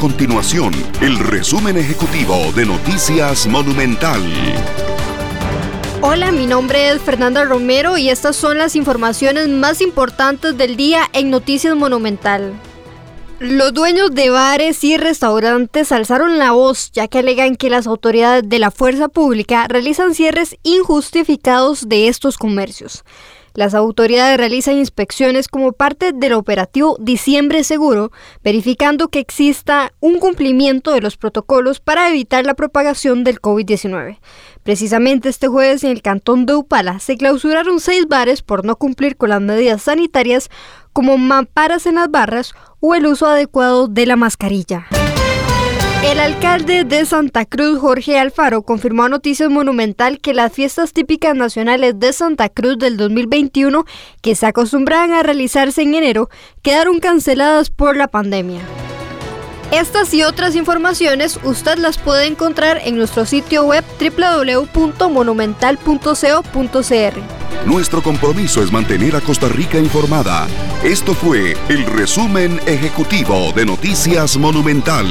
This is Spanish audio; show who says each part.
Speaker 1: continuación el resumen ejecutivo de Noticias Monumental.
Speaker 2: Hola, mi nombre es Fernanda Romero y estas son las informaciones más importantes del día en Noticias Monumental. Los dueños de bares y restaurantes alzaron la voz ya que alegan que las autoridades de la fuerza pública realizan cierres injustificados de estos comercios. Las autoridades realizan inspecciones como parte del operativo Diciembre Seguro, verificando que exista un cumplimiento de los protocolos para evitar la propagación del COVID-19. Precisamente este jueves en el cantón de Upala se clausuraron seis bares por no cumplir con las medidas sanitarias como mamparas en las barras o el uso adecuado de la mascarilla. El alcalde de Santa Cruz, Jorge Alfaro, confirmó a Noticias Monumental que las fiestas típicas nacionales de Santa Cruz del 2021, que se acostumbraban a realizarse en enero, quedaron canceladas por la pandemia. Estas y otras informaciones usted las puede encontrar en nuestro sitio web www.monumental.co.cr.
Speaker 1: Nuestro compromiso es mantener a Costa Rica informada. Esto fue el resumen ejecutivo de Noticias Monumental.